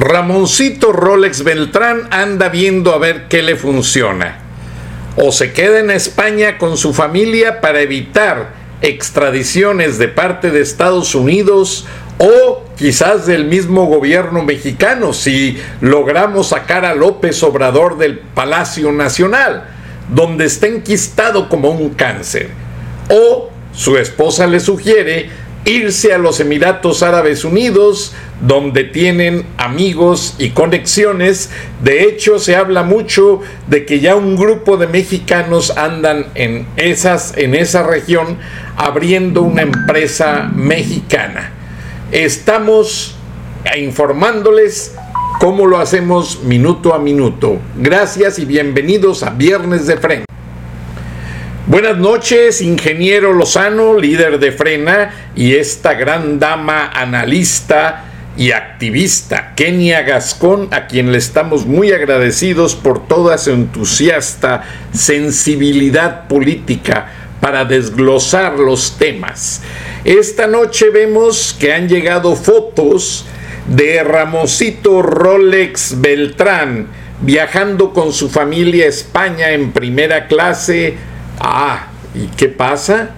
Ramoncito Rolex Beltrán anda viendo a ver qué le funciona o se queda en España con su familia para evitar extradiciones de parte de Estados Unidos o quizás del mismo gobierno mexicano si logramos sacar a López Obrador del Palacio Nacional, donde está enquistado como un cáncer. O su esposa le sugiere irse a los Emiratos Árabes Unidos, donde tienen amigos y conexiones. De hecho, se habla mucho de que ya un grupo de mexicanos andan en, esas, en esa región abriendo una empresa mexicana. Estamos informándoles cómo lo hacemos minuto a minuto. Gracias y bienvenidos a Viernes de Frente. Buenas noches, ingeniero Lozano, líder de Frena, y esta gran dama analista y activista, Kenia Gascón, a quien le estamos muy agradecidos por toda su entusiasta sensibilidad política para desglosar los temas. Esta noche vemos que han llegado fotos de Ramosito Rolex Beltrán viajando con su familia a España en primera clase Ah, ¿y qué pasa?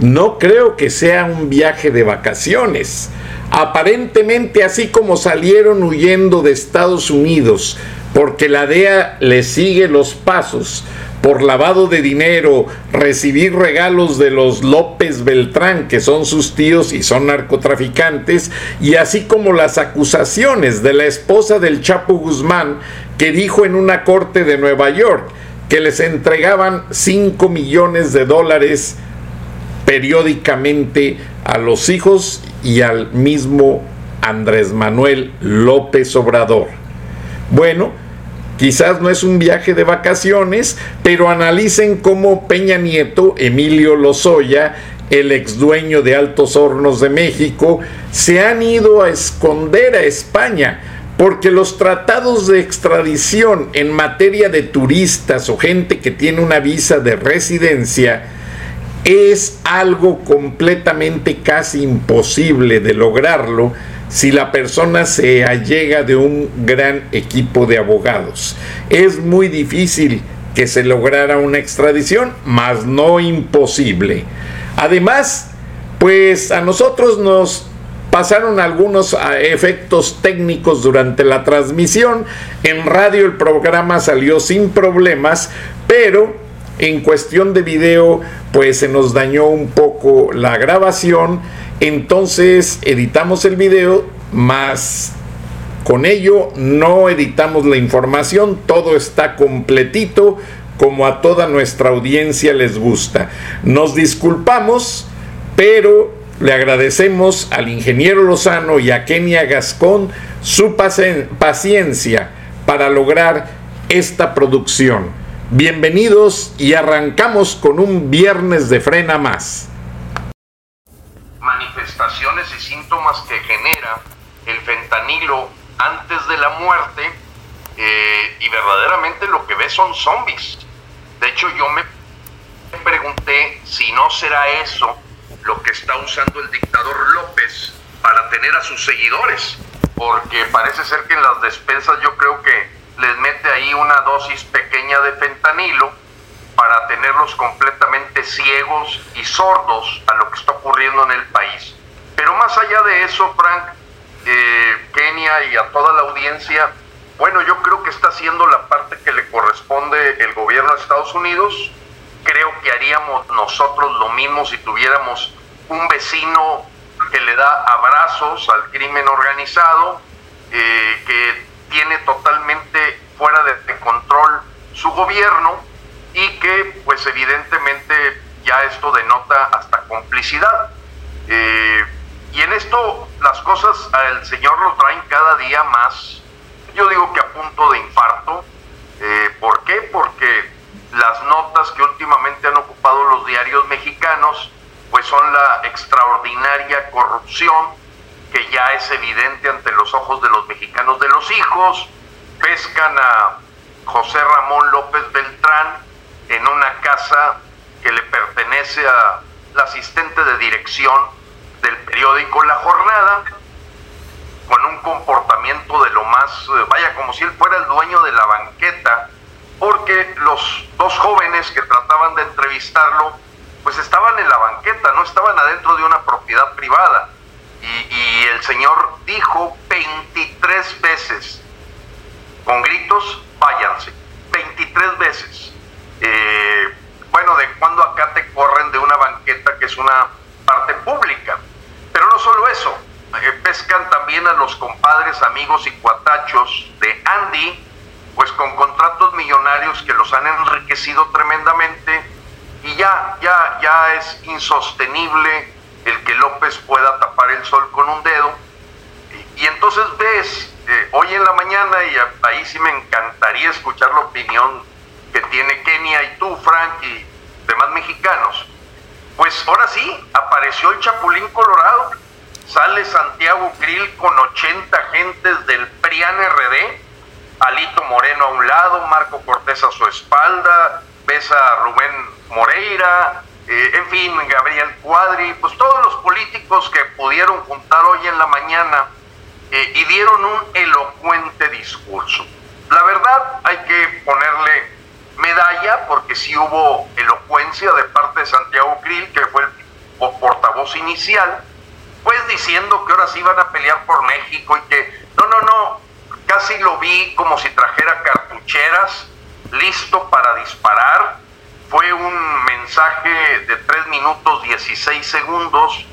No creo que sea un viaje de vacaciones. Aparentemente así como salieron huyendo de Estados Unidos porque la DEA le sigue los pasos por lavado de dinero, recibir regalos de los López Beltrán, que son sus tíos y son narcotraficantes, y así como las acusaciones de la esposa del Chapo Guzmán, que dijo en una corte de Nueva York que les entregaban 5 millones de dólares periódicamente a los hijos y al mismo Andrés Manuel López Obrador. Bueno, quizás no es un viaje de vacaciones, pero analicen cómo Peña Nieto, Emilio Lozoya, el ex dueño de Altos Hornos de México, se han ido a esconder a España porque los tratados de extradición en materia de turistas o gente que tiene una visa de residencia es algo completamente casi imposible de lograrlo si la persona se allega de un gran equipo de abogados. Es muy difícil que se lograra una extradición, mas no imposible. Además, pues a nosotros nos pasaron algunos ah, efectos técnicos durante la transmisión. En radio el programa salió sin problemas, pero en cuestión de video pues se nos dañó un poco la grabación. Entonces editamos el video, más con ello no editamos la información, todo está completito como a toda nuestra audiencia les gusta. Nos disculpamos, pero le agradecemos al ingeniero Lozano y a Kenia Gascón su paciencia para lograr esta producción. Bienvenidos y arrancamos con un viernes de frena más. Manifestaciones y síntomas que genera el fentanilo antes de la muerte eh, y verdaderamente lo que ve son zombies. De hecho yo me pregunté si no será eso lo que está usando el dictador López para tener a sus seguidores, porque parece ser que en las despensas yo creo que les mete ahí una dosis pequeña de fentanilo para tenerlos completamente ciegos y sordos a lo que está ocurriendo en el país. Pero más allá de eso, Frank, eh, Kenia y a toda la audiencia, bueno, yo creo que está haciendo la parte que le corresponde el gobierno de Estados Unidos. Creo que haríamos nosotros lo mismo si tuviéramos un vecino que le da abrazos al crimen organizado, eh, que tiene totalmente fuera de, control su gobierno y que pues evidentemente ya esto denota hasta complicidad. Eh, y en esto las cosas al señor lo traen cada día más, yo digo que a punto de infarto. Eh, ¿Por qué? Porque las notas que últimamente han ocupado los diarios mexicanos pues son la extraordinaria corrupción que ya es evidente ante los ojos de los mexicanos. De los hijos, pescan a José Ramón López Beltrán en una casa que le pertenece a la asistente de dirección del periódico La Jornada, con un comportamiento de lo más, eh, vaya, como si él fuera el dueño de la banqueta, porque los dos jóvenes que trataban de entrevistarlo, pues estaban en la banqueta, no estaban adentro de una propiedad privada. Y, el Señor dijo 23 veces, con gritos, váyanse, 23 veces. Eh, bueno, de cuando acá te corren de una banqueta que es una parte pública. Pero no solo eso, eh, pescan también a los compadres, amigos y cuatachos de Andy, pues con contratos millonarios que los han enriquecido tremendamente y ya, ya, ya es insostenible el que López pueda tapar el sol con un dedo. Y, entonces ves, eh, hoy en la mañana, y ahí sí me encantaría escuchar la opinión que tiene Kenia y tú, Frank, y demás mexicanos, pues ahora sí, apareció el Chapulín Colorado, sale Santiago Krill con 80 agentes del PRIAN RD, Alito Moreno a un lado, Marco Cortés a su espalda, ves Rubén Moreira, eh, en fin, Gabriel Cuadri, pues todos los políticos que pudieron juntar hoy en la mañana eh, y dieron un elocuente discurso. La verdad hay que ponerle medalla porque sí hubo elocuencia de parte de Santiago Krill, que fue el portavoz inicial, pues diciendo que ahora sí iban a pelear por México y que no, no, no, casi lo vi como si trajera cartucheras, listo para disparar fue un mensaje de 3 minutos 16 segundos,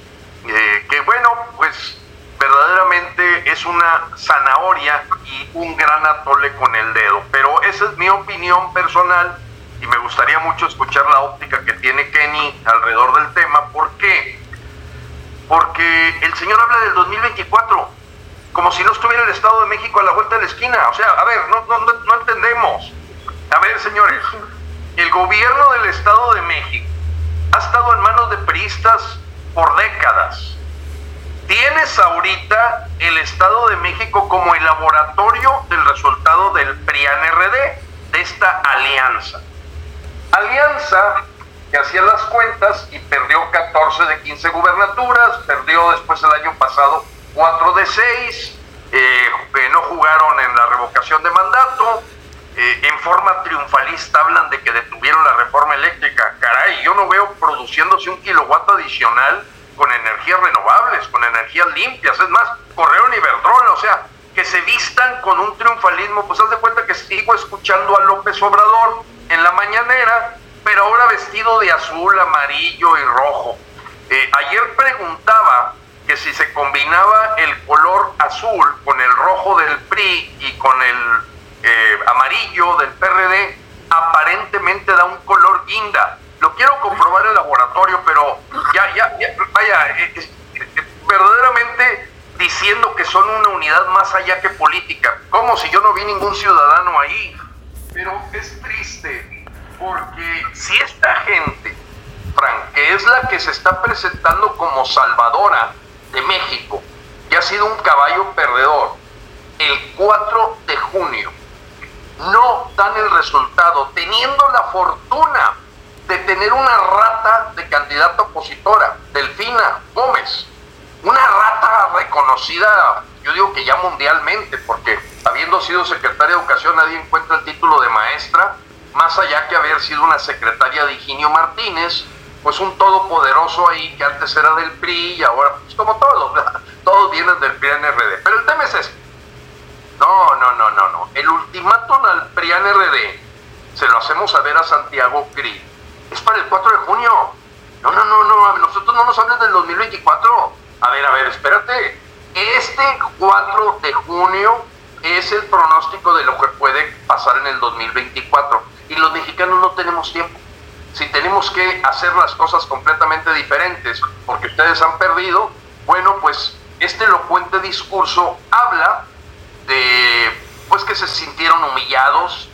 eh, que bueno, pues verdaderamente es una zanahoria y un gran atole con el dedo. Pero esa es mi opinión personal y me gustaría mucho escuchar la óptica que tiene Kenny alrededor del tema. ¿Por qué? Porque el señor habla del 2024 como si no estuviera el Estado de México a la vuelta de la esquina. O sea, a ver, no, no, no entendemos. A ver, señores, el gobierno del Estado de México ha estado en manos de priistas por décadas. Tienes ahorita el Estado de México como el laboratorio del resultado del PRIAN-RD, de esta alianza. Alianza que hacía las cuentas y perdió 14 de 15 gubernaturas, perdió después el año pasado 4 de 6, eh, no jugaron en la revocación de mandato, eh, en forma triunfalista hablan de que detuvieron la reforma eléctrica. Caray, yo no veo produciéndose un kilowatt adicional con energías renovables, con energías limpias. Es más, correo y Iberdrola, o sea, que se vistan con un triunfalismo. Pues haz de cuenta que sigo escuchando a López Obrador en la mañanera, pero ahora vestido de azul, amarillo y rojo. Eh, ayer preguntaba que si se combinaba el color azul con el rojo del PRI y con el eh, amarillo del PRD aparentemente da un color guinda. Lo quiero comprobar en el laboratorio, pero ya, ya, vaya, eh, eh, verdaderamente diciendo que son una unidad más allá que política, como si yo no vi ningún ciudadano ahí. Pero es triste, porque si esta gente, Frank, que es la que se está presentando como salvadora de México, que ha sido un caballo perdedor, el 4 de junio no dan el resultado, teniendo la fortuna de tener una rata de candidata opositora, Delfina Gómez, una rata reconocida, yo digo que ya mundialmente, porque habiendo sido secretaria de Educación nadie encuentra el título de maestra, más allá que haber sido una secretaria de Higinio Martínez, pues un todopoderoso ahí que antes era del PRI y ahora, pues como todos, todos vienen del PRI-NRD. Pero el tema es este no, no, no, no, no. El ultimátum al PRIAN RD se lo hacemos saber a Santiago Cri. Es para el 4 de junio. No, no, no, no, nosotros no nos hablan del 2024. A ver, a ver, espérate. Este 4 de junio es el pronóstico de lo que puede pasar en el 2024. Y los mexicanos no tenemos tiempo. Si tenemos que hacer las cosas completamente diferentes porque ustedes han perdido, bueno, pues este elocuente discurso habla de pues que se sintieron humillados.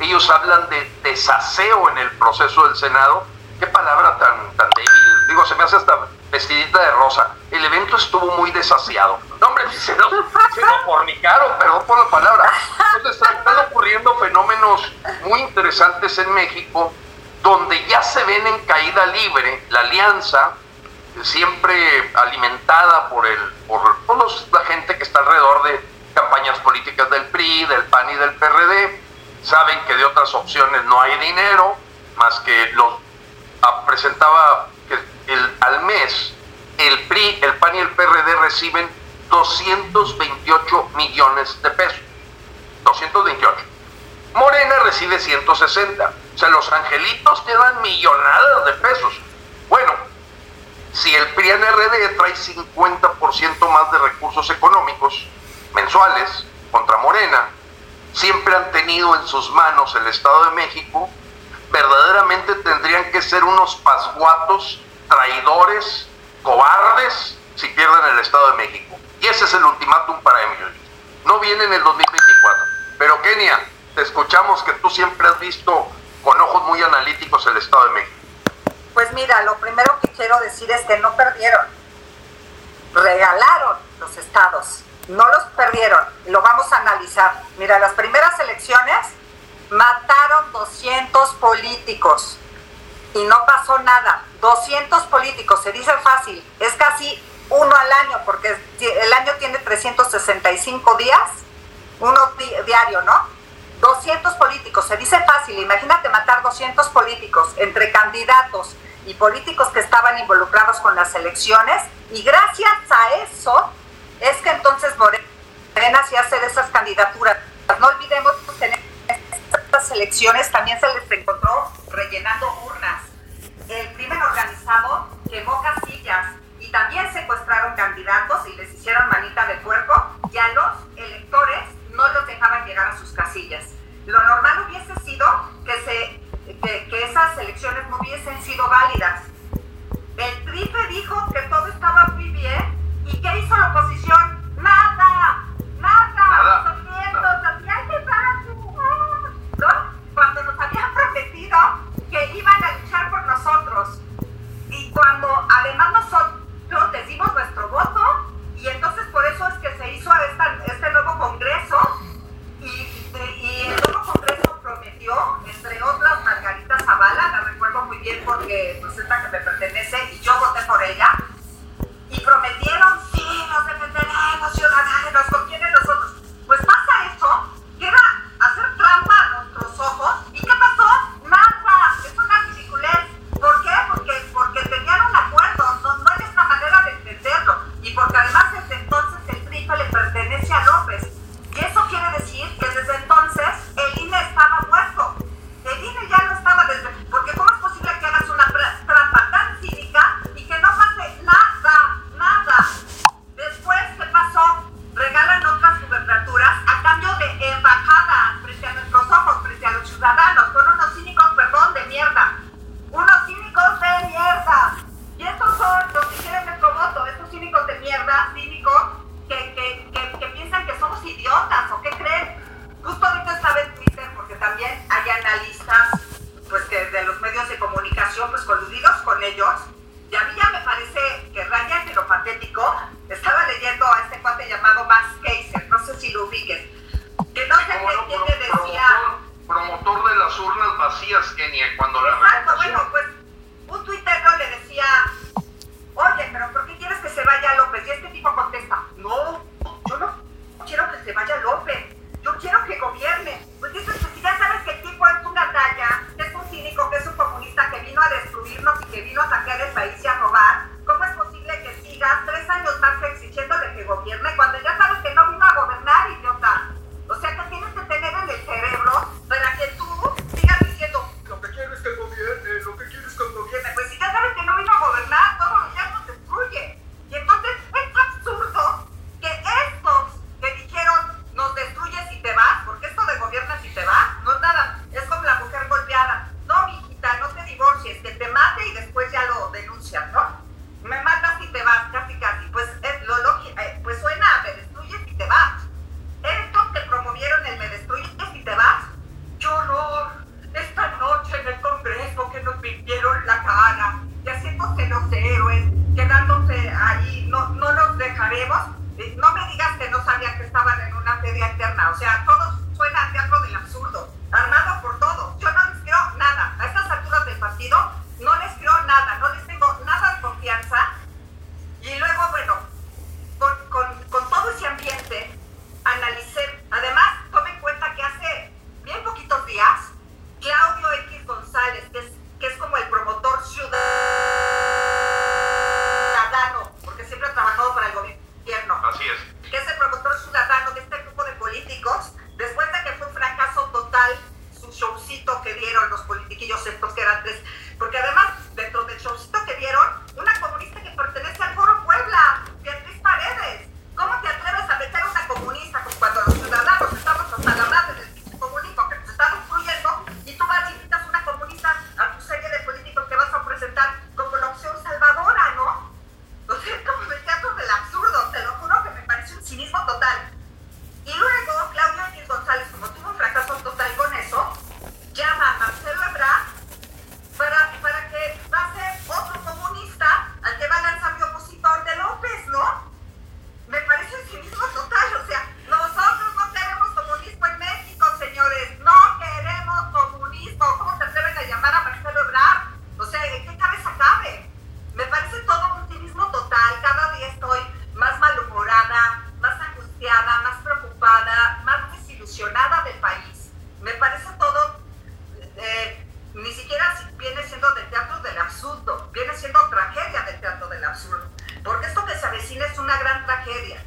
Ellos hablan de desaseo en el proceso del Senado. Qué palabra tan, tan débil. Digo, se me hace hasta vestidita de rosa. El evento estuvo muy desaseado. No, hombre, se lo, se lo fornicaron, perdón por la palabra. Entonces están ocurriendo fenómenos muy interesantes en México, donde ya se ven en caída libre la alianza, siempre alimentada por, el, por toda la gente que está alrededor de campañas políticas del PRI, del PAN y del PRD. Saben que de otras opciones no hay dinero, más que los ah, presentaba el, al mes, el PRI, el PAN y el PRD reciben 228 millones de pesos. 228. Morena recibe 160. O sea, los angelitos te dan millonadas de pesos. Bueno, si el PRI NRD trae 50% más de recursos económicos mensuales contra Morena, siempre han tenido en sus manos el Estado de México, verdaderamente tendrían que ser unos pasguatos traidores, cobardes, si pierden el Estado de México. Y ese es el ultimátum para ellos. No viene en el 2024. Pero Kenia, te escuchamos que tú siempre has visto con ojos muy analíticos el Estado de México. Pues mira, lo primero que quiero decir es que no perdieron. Regalaron los estados. No los perdieron. Lo vamos a analizar. Mira, las primeras elecciones mataron 200 políticos y no pasó nada. 200 políticos, se dice fácil, es casi uno al año, porque el año tiene 365 días, uno diario, ¿no? 200 políticos, se dice fácil, imagínate matar 200 políticos entre candidatos y políticos que estaban involucrados con las elecciones, y gracias a eso es que entonces Morena hacía hacer esas candidaturas. No olvidemos que en estas elecciones también se les encontró rellenando urnas el crimen organizado quemó casillas y también secuestraron candidatos y les hicieron manita de puerco y a los electores no los dejaban llegar a sus casillas. Lo normal hubiese sido que, se, que, esas elecciones no hubiesen sido válidas. El TRIFE dijo que todo estaba muy bien y ¿qué hizo la oposición? Nada, nada, nada. Ni siquiera viene siendo del teatro del absurdo, viene siendo tragedia del teatro del absurdo. Porque esto que se avecina es una gran tragedia.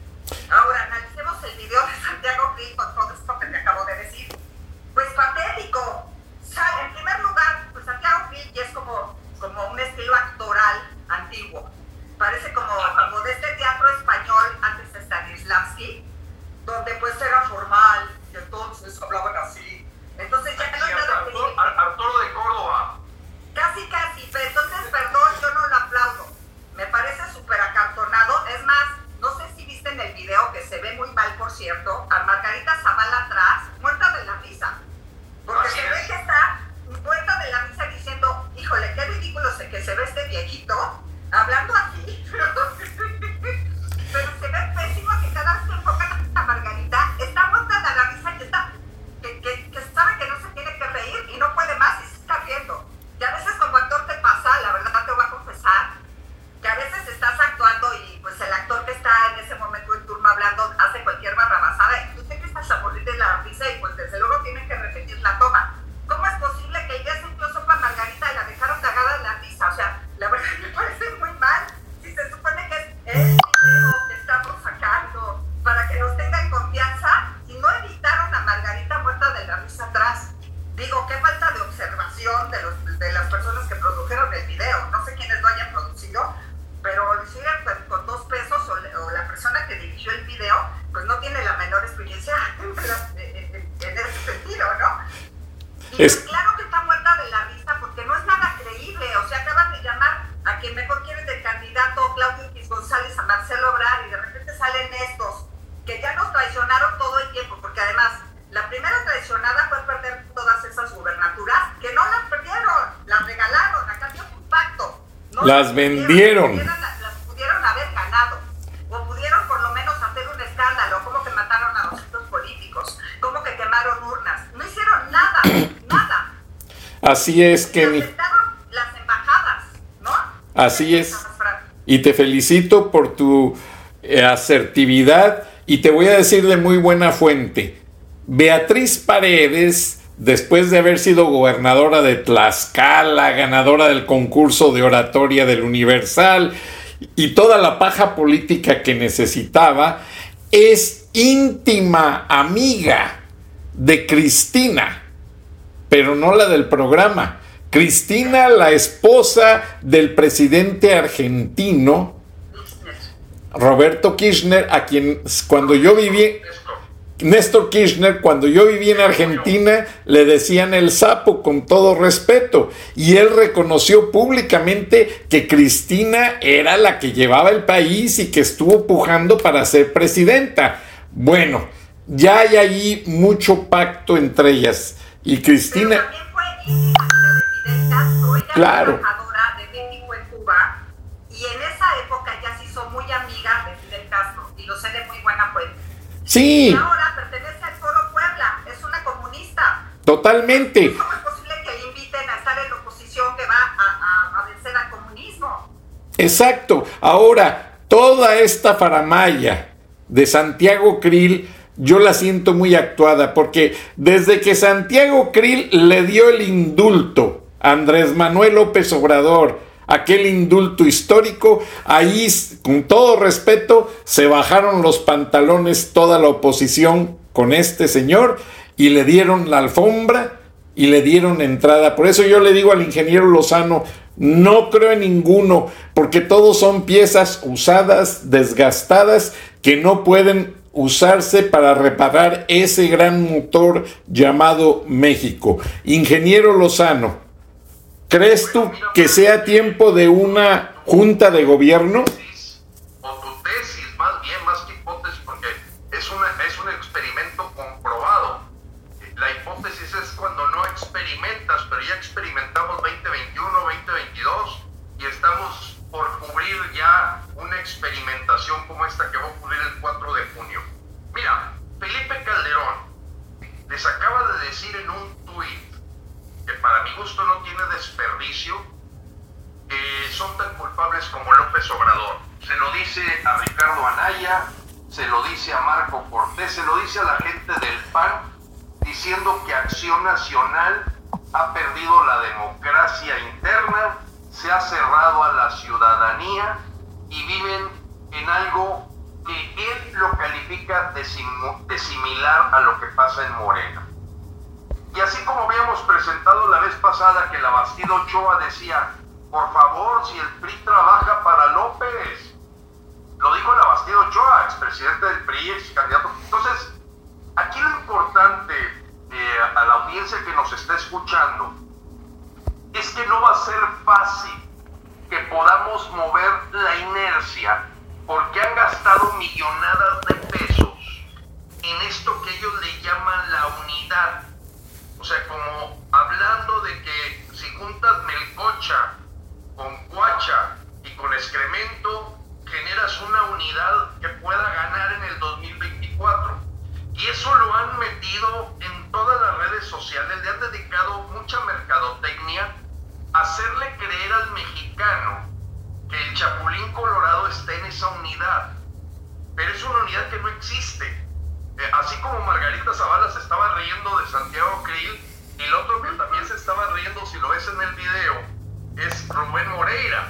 las vendieron. Las pudieron haber ganado, o pudieron por lo menos hacer un escándalo, como que mataron a los políticos, como que quemaron urnas, no hicieron nada, nada. Así es, Kenny. Las. Así es. Y te felicito por tu eh, asertividad y te voy a decir de muy buena fuente. Beatriz Paredes después de haber sido gobernadora de Tlaxcala, ganadora del concurso de oratoria del Universal y toda la paja política que necesitaba, es íntima amiga de Cristina, pero no la del programa. Cristina, la esposa del presidente argentino, Roberto Kirchner, a quien cuando yo viví... Néstor Kirchner, cuando yo viví en Argentina, le decían el sapo con todo respeto, y él reconoció públicamente que Cristina era la que llevaba el país y que estuvo pujando para ser presidenta. Bueno, ya hay ahí mucho pacto entre ellas. Y Cristina... Claro. de Cuba, y en esa época se hizo muy amiga de Fidel Castro, y Sí. Ahora pertenece al Foro Puebla, es una comunista. Totalmente. ¿Cómo es posible que le inviten a estar en la oposición que va a, a vencer al comunismo? Exacto. Ahora, toda esta faramaya de Santiago Krill yo la siento muy actuada, porque desde que Santiago Krill le dio el indulto a Andrés Manuel López Obrador aquel indulto histórico, ahí, con todo respeto, se bajaron los pantalones toda la oposición con este señor y le dieron la alfombra y le dieron entrada. Por eso yo le digo al ingeniero Lozano, no creo en ninguno, porque todos son piezas usadas, desgastadas, que no pueden usarse para reparar ese gran motor llamado México. Ingeniero Lozano, ¿crees tú que sea tiempo de una junta de gobierno? O tu tesis, más bien, más que hipótesis, porque es, una, un experimento comprobado. La hipótesis es cuando no experimentas, pero ya experimentamos 2021, 2022 y estamos por cubrir ya una experimentación como esta que va a ocurrir el 4 de junio. Mira, Felipe Calderón les acaba de decir en un tuit que para mi gusto no tiene desperdicio, que son tan culpables como López Obrador. Se lo dice a Ricardo Anaya, se lo dice a Marco Cortés, se lo dice a la gente del PAN, diciendo que Acción Nacional ha perdido la democracia interna, se ha cerrado a la ciudadanía y viven en algo que él lo califica de similar a lo que pasa en Morena. Y así como habíamos presentado la vez pasada que la Bastida Ochoa decía, por favor, si el PRI trabaja para López, lo dijo la Bastida Ochoa, expresidente del PRI, ex candidato. Entonces, aquí lo importante eh, a la audiencia que nos está escuchando es que no va a ser fácil que podamos mover la inercia porque han gastado millonadas de pesos en esto que ellos le llaman la unidad. O sea, como hablando de que si juntas melcocha con cuacha y con excremento, generas una unidad que pueda ganar en el 2024. Y eso lo han metido en todas las redes sociales, le han dedicado mucha mercadotecnia a hacerle creer al mexicano que el Chapulín Colorado está en esa unidad. Pero es una unidad que no existe. Eh, así como Margarita Zavala se estaba riendo de Santiago Krill, y el otro que también se estaba riendo, si lo ves en el video, es Rubén Moreira.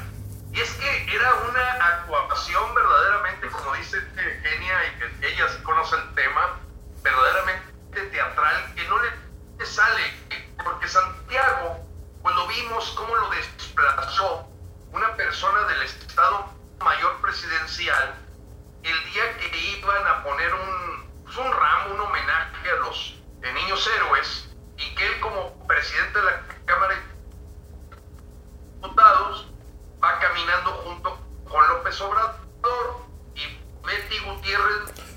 Y es que era una actuación verdaderamente, como dice Genia, y que ella sí conoce el tema, verdaderamente teatral, que no le sale, porque Santiago, cuando vimos cómo lo desplazó una persona del Estado Mayor Presidencial, el día que iban a poner un, pues, un ramo, un homenaje a los niños héroes, y que él como presidente de la Cámara de Diputados va caminando junto con López Obrador y Betty Gutiérrez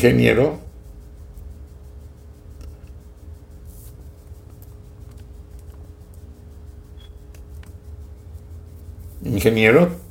ingeniero. Ingeniero.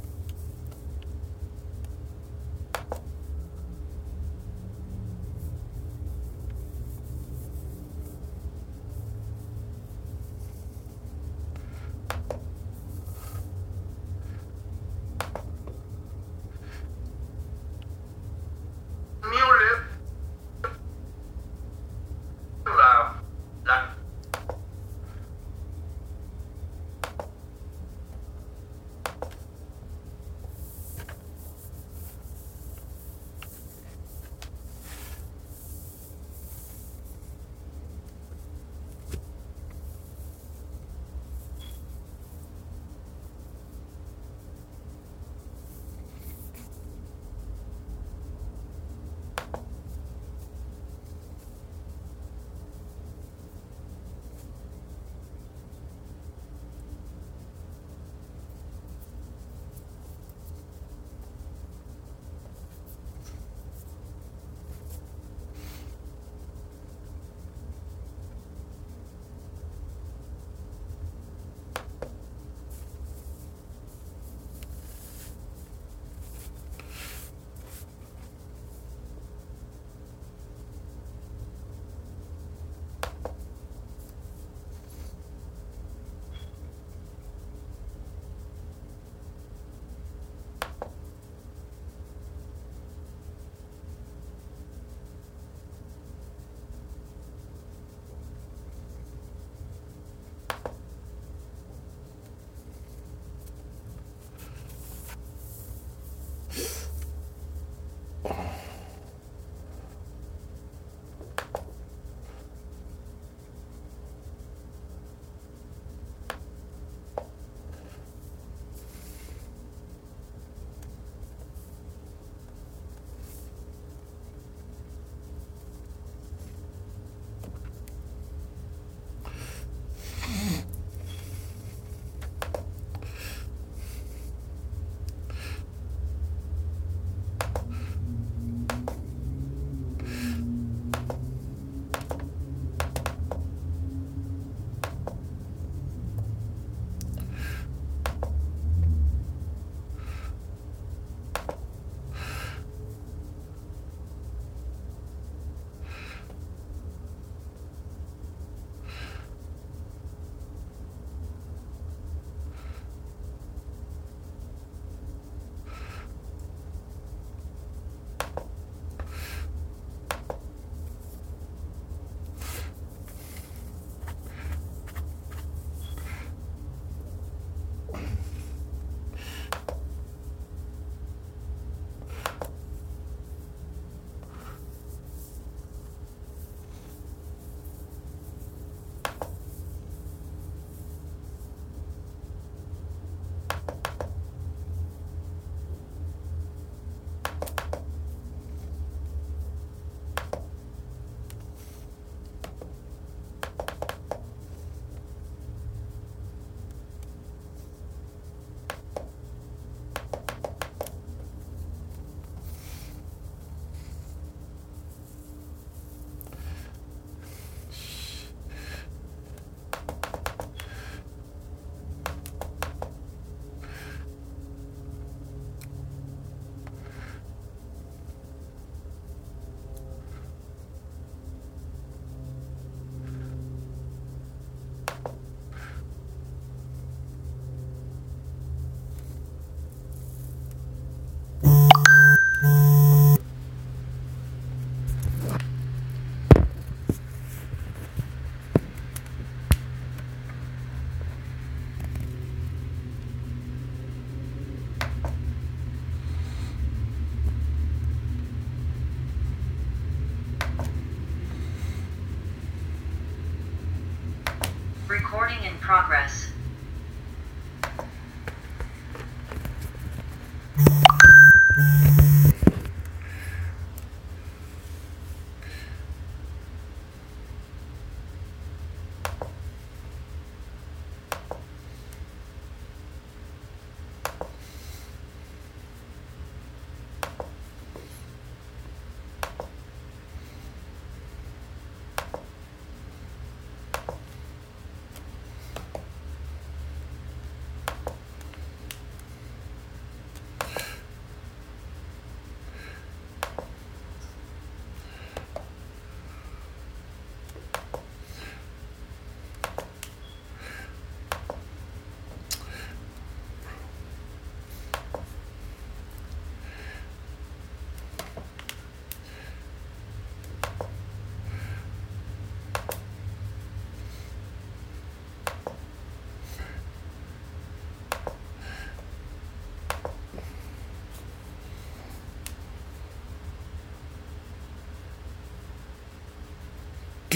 Recording in progress.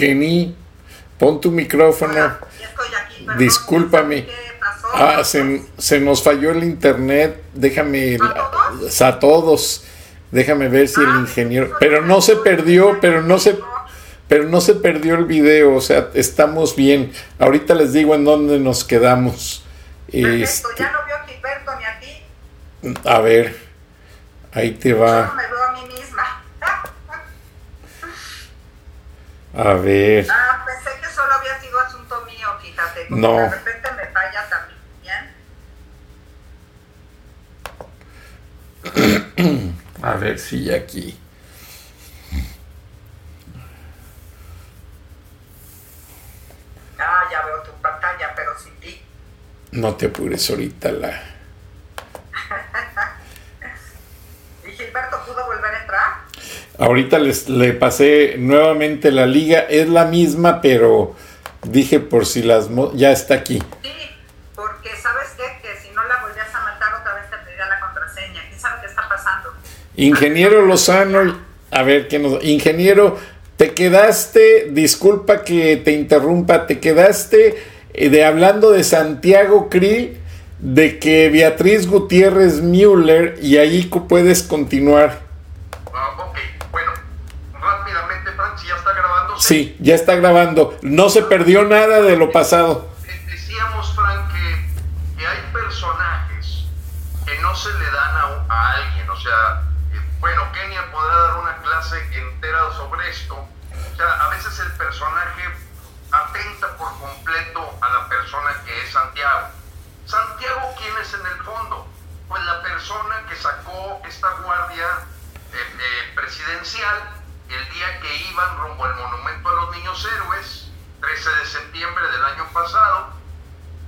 Kenny, pon tu micrófono. Hola, ya estoy aquí, perdón, Discúlpame. Ah, se, se nos falló el internet. Déjame. ¿A todos? A todos. Déjame ver si el Ah, ingeniero. Pero no se perdió, pero no se. Pero no se perdió el video, o sea, estamos bien. Ahorita les digo en dónde nos quedamos. Perfecto, Este, ya no veo a Gilberto ni a ti. a ver, ahí te Yo no va. me veo a mí misma. A ver, Ah, pensé que solo había sido asunto mío, fíjate. como No. De repente me falla también. a ver si aquí. Ah, ya veo tu pantalla, pero sin ti. No te apures ahorita la. ¿Y Gilberto pudo volver a entrar? Ahorita les le pasé nuevamente la liga, es la misma, pero dije por si las mo- ya está aquí. Sí, porque sabes qué? que si no la volvías a matar otra vez te pediría la contraseña. ¿Quién sabe qué está pasando? Ingeniero Lozano, a ver qué nos. Ingeniero, te quedaste, disculpa que te interrumpa, te quedaste eh, de hablando de Santiago Krill, de que Beatriz Gutiérrez Müller, y ahí puedes continuar. Ah, ok, bueno, rápidamente, Frank, si ya está grabando. Sí, ya está grabando. No se perdió nada de lo pasado. Eh, Decíamos, Frank, que, que hay personajes que no se le dan a, a alguien. O sea, eh, bueno, Kenia podrá dar una clase entera sobre esto. O sea, a veces el personaje atenta por completo a la persona que es Santiago. Santiago, ¿quién es en el fondo? Pues la persona que sacó esta guardia eh, eh, presidencial el día que iban rumbo al Monumento a los Niños Héroes, 13 de septiembre del año pasado,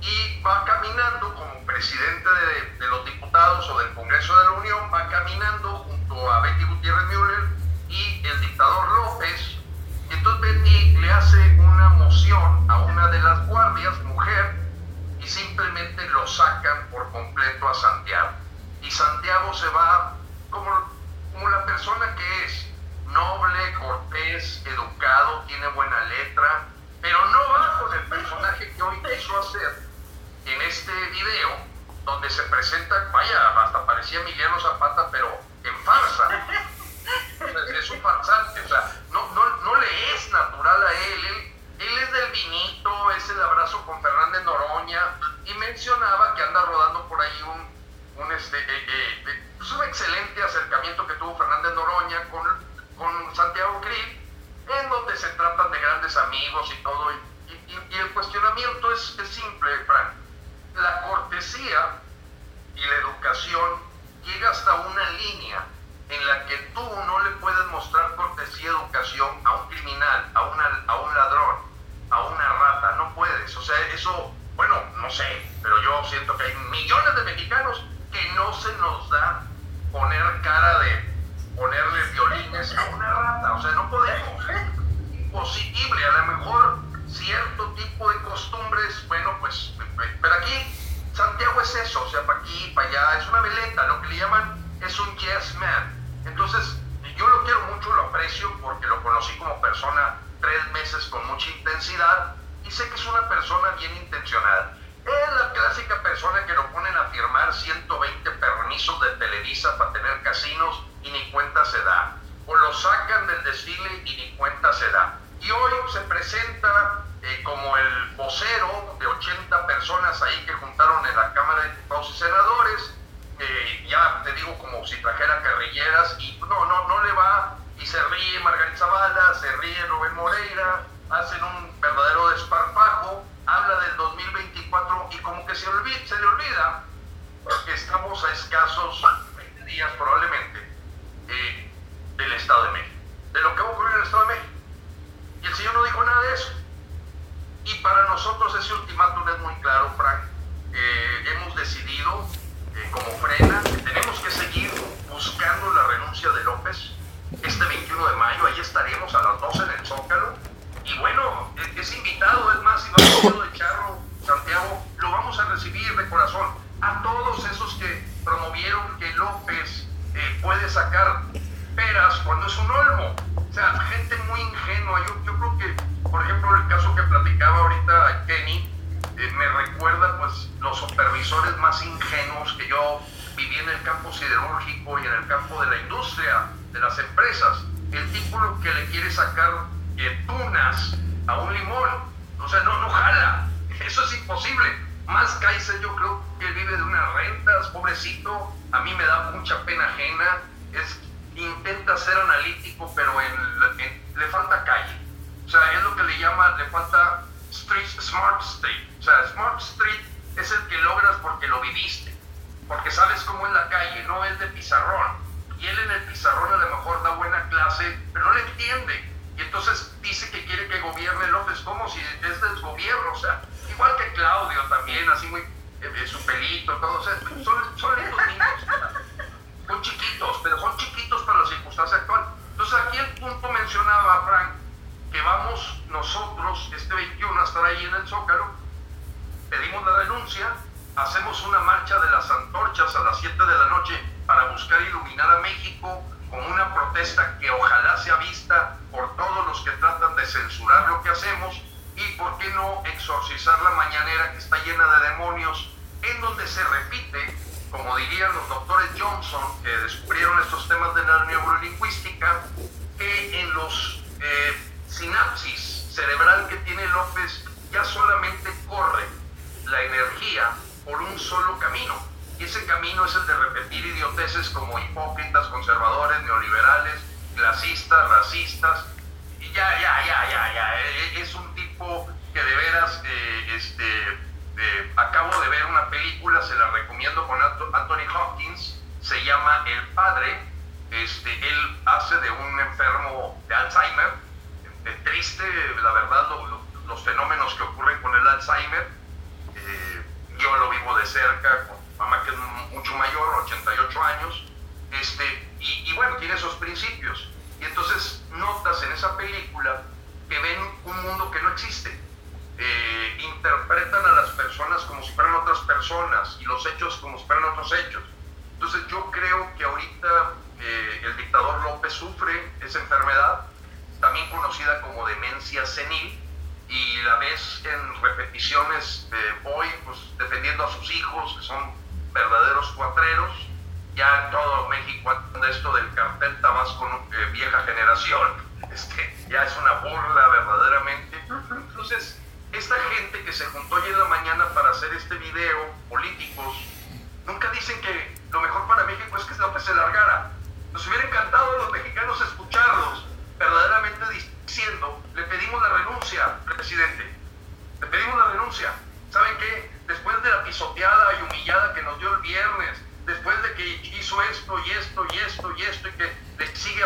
y va caminando como presidente de, de los diputados o del Congreso de la Unión, va caminando junto a Betty Gutiérrez Müller y el dictador López. Entonces Betty le hace una moción a una de las guardias, mujer, simplemente lo sacan por completo a Santiago. Y Santiago se va como, como la persona que es, noble, cortés, educado, tiene buena letra, pero no va con el personaje que hoy quiso hacer en este video, donde se presenta, vaya, hasta parecía Emiliano Zapata, pero en farsa. Es un farsante, o sea, no, no, no le es natural a él, él, él es del vinito, es el abrazo con Fernández Noroña, y mencionaba que anda rodando por ahí un, un, este, eh, eh, pues un excelente acercamiento que tuvo Fernández Noroña con, con Santiago Krill, en donde se tratan de grandes amigos y todo, el cuestionamiento es, es simple, Frank. La cortesía y la educación llega hasta una línea en la que tú no le puedes mostrar cortesía y educación a un criminal, a, una, a un ladrón, a una rata, no puedes. O sea, eso, bueno, no sé, pero yo siento que hay millones de mexicanos que no se nos da poner cara de ponerle violines a una rata, o sea, no podemos. Imposible, a lo mejor cierto tipo de costumbres, bueno, pues, pero aquí Santiago es eso, o sea, para aquí, para allá, es una veleta, lo que le llaman es un yes man. Entonces, yo lo quiero mucho, lo aprecio porque lo conocí como persona tres meses con mucha intensidad y sé que es una persona bien persona que lo ponen a firmar 120 permisos de Televisa para tener casinos y ni cuenta se da. O lo sacan del desfile y ni cuenta se da. Y hoy se presenta eh, como el vocero son, son lindos niños. Son chiquitos, pero son chiquitos para la circunstancia actual. Entonces aquí el punto mencionaba, Frank, que vamos nosotros este 21 a estar ahí en el Zócalo, pedimos la denuncia, hacemos una marcha de las antorchas a las 7 de la noche para buscar iluminar a México con una protesta que ojalá sea vista por todos los que tratan de censurar lo que hacemos y por qué no exorcizar la mañanera que está llena de demonios en donde se repite, como dirían los doctores Johnson que descubrieron estos temas de la neurolingüística, que en los eh, sinapsis cerebral que tiene López ya solamente corre la energía por un solo camino. Y ese camino es el de repetir idioteces como hipócritas, conservadores, neoliberales, clasistas, racistas. Y ya, ya, ya, ya, ya. E, e, es un tipo que de veras, eh, este, eh, acabo de ver una película, se la recomiendo con Anthony Hopkins, se llama El Padre. Este, él hace de un enfermo de Alzheimer. triste, la verdad, los fenómenos que ocurren con el Alzheimer. Eh, yo lo vivo de cerca, con mamá que es mucho mayor, 88 años, este, y, bueno, tiene esos principios. Y entonces notas en esa película que ven un mundo que no existe. Eh, interpretan a las personas como si fueran otras personas y los hechos como si fueran otros hechos. Entonces yo creo que ahorita eh, el dictador López sufre esa enfermedad, también conocida como demencia senil, y la ves en repeticiones hoy, pues defendiendo a sus hijos, que son verdaderos cuatreros. Ya en todo México anda esto del cartel Tabasco eh, vieja generación. Este, ya es una burla verdaderamente. Entonces, esta gente que se juntó hoy en la mañana para hacer este video, políticos, nunca dicen que lo mejor para México es que López se largara. Nos hubiera encantado a los mexicanos escucharlos verdaderamente diciendo, le pedimos la renuncia, presidente, le pedimos la renuncia. ¿Saben qué? Después de la pisoteada y humillada que nos dio el viernes, después de que hizo esto y esto y esto y esto y que le sigue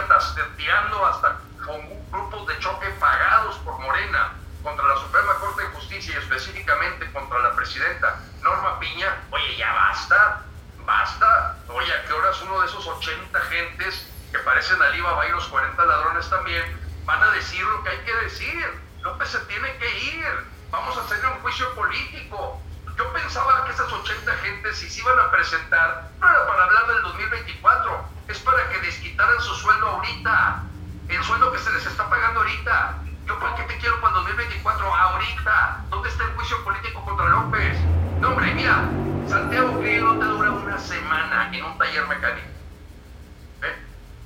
tirando hasta con grupos de choque pagados por Morena contra la Suprema Corte de Justicia y contra la presidenta Norma Piña, oye, ya basta, basta. Oye, ¿a qué horas uno de esos 80 gentes que parecen Alibaba y los 40 ladrones también van a decir lo que hay que decir? López se tiene que ir vamos a hacerle un juicio político. Yo pensaba que esas 80 gentes, si se iban a presentar, no era para hablar del 2024, es para que les quitaran su sueldo ahorita, el sueldo que se les está pagando ahorita. Yo, ¿para qué te quiero para el 2024? Ahorita. ¿Dónde está el juicio político contra López? No, hombre, mira, Santiago no te dura una semana en un taller mecánico.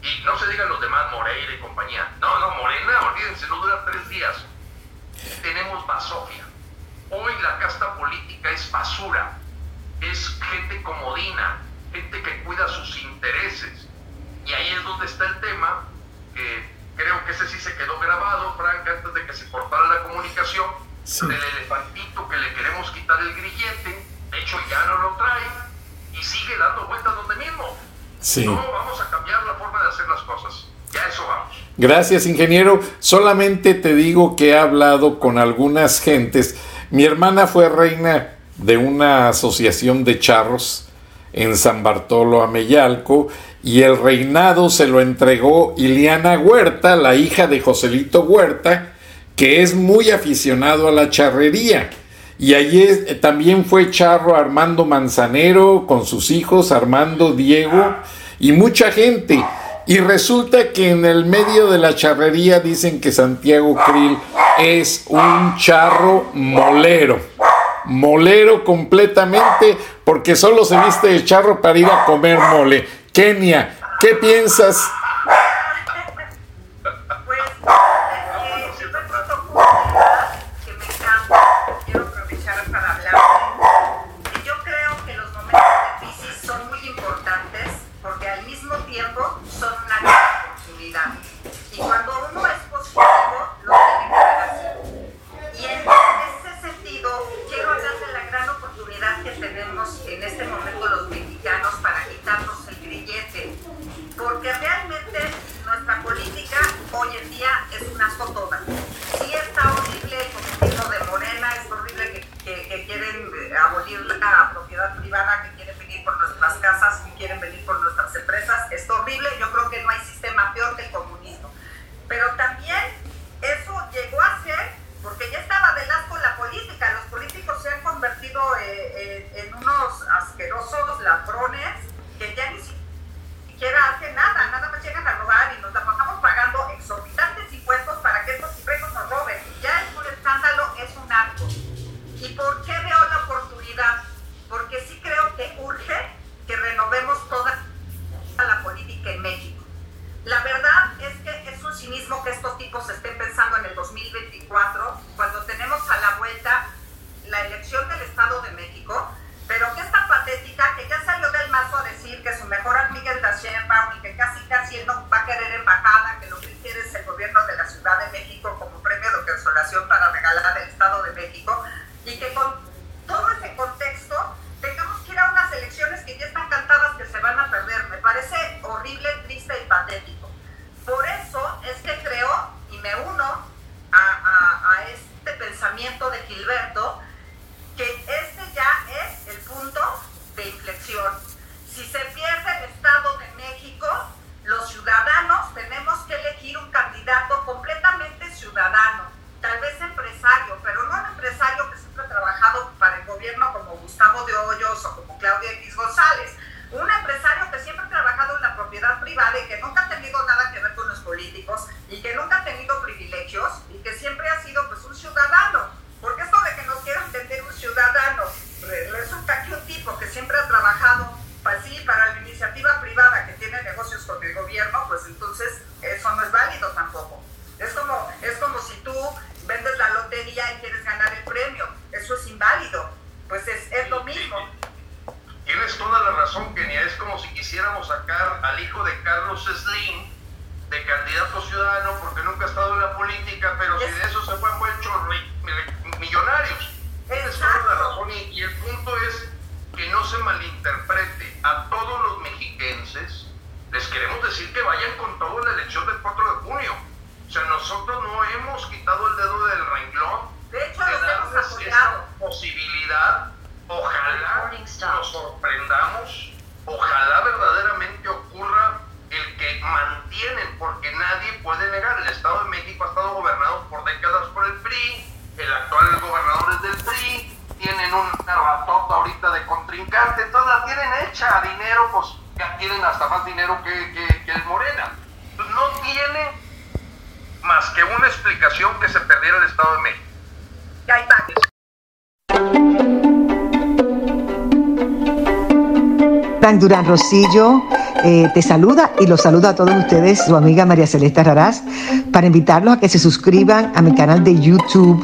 Y no se digan los demás, Moreira y compañía. No, no, Morena, olvídense, no dura tres días. Tenemos basofia. Hoy la casta política es basura. Es gente comodina, gente que cuida sus intereses. Y ahí es donde está el tema, que creo que ese sí se quedó grabado, Frank, antes de que se cortara la comunicación, del elefantito que le queremos quitar el grillete. De hecho, ya no lo trae y sigue dando vueltas donde mismo. Sí. No vamos a cambiar la forma de hacer las cosas. Ya eso vamos. Gracias, ingeniero. Solamente te digo que he hablado con algunas gentes. Mi hermana fue reina de una asociación de charros en San Bartolo Ameyalco y el reinado se lo entregó Iliana Huerta, la hija de Joselito Huerta, que es muy aficionado a la charrería. Y allí es- también fue charro Armando Manzanero con sus hijos Armando, Diego y mucha gente. Y resulta que en el medio de la charrería dicen que Santiago Krill es un charro molero. Molero completamente porque solo se viste de charro para ir a comer mole. Kenia, ¿qué piensas? Razón y, y el punto es que no se malinterprete. A todos los mexiquenses les queremos decir que vayan con todo en la elección del 4 de junio. O sea, nosotros no hemos quitado el dedo del renglón. De hecho, de darles esa posibilidad. Ojalá nos sorprendamos, ojalá verdaderamente ocurra el que mantienen, porque nadie puede negar, el Estado de México ha estado gobernado por décadas por el PRI, el actual gobernador es del PRI, tienen una ratota ahorita de contrincante, entonces la tienen hecha a dinero, pues ya tienen hasta más dinero que, que, el Morena. No tiene más que una explicación que se perdiera el Estado de México. Y ahí va. Frank Durán Rosillo, eh, te saluda y los saluda a todos ustedes, su amiga María Celeste Raraz, para invitarlos a que se suscriban a mi canal de YouTube.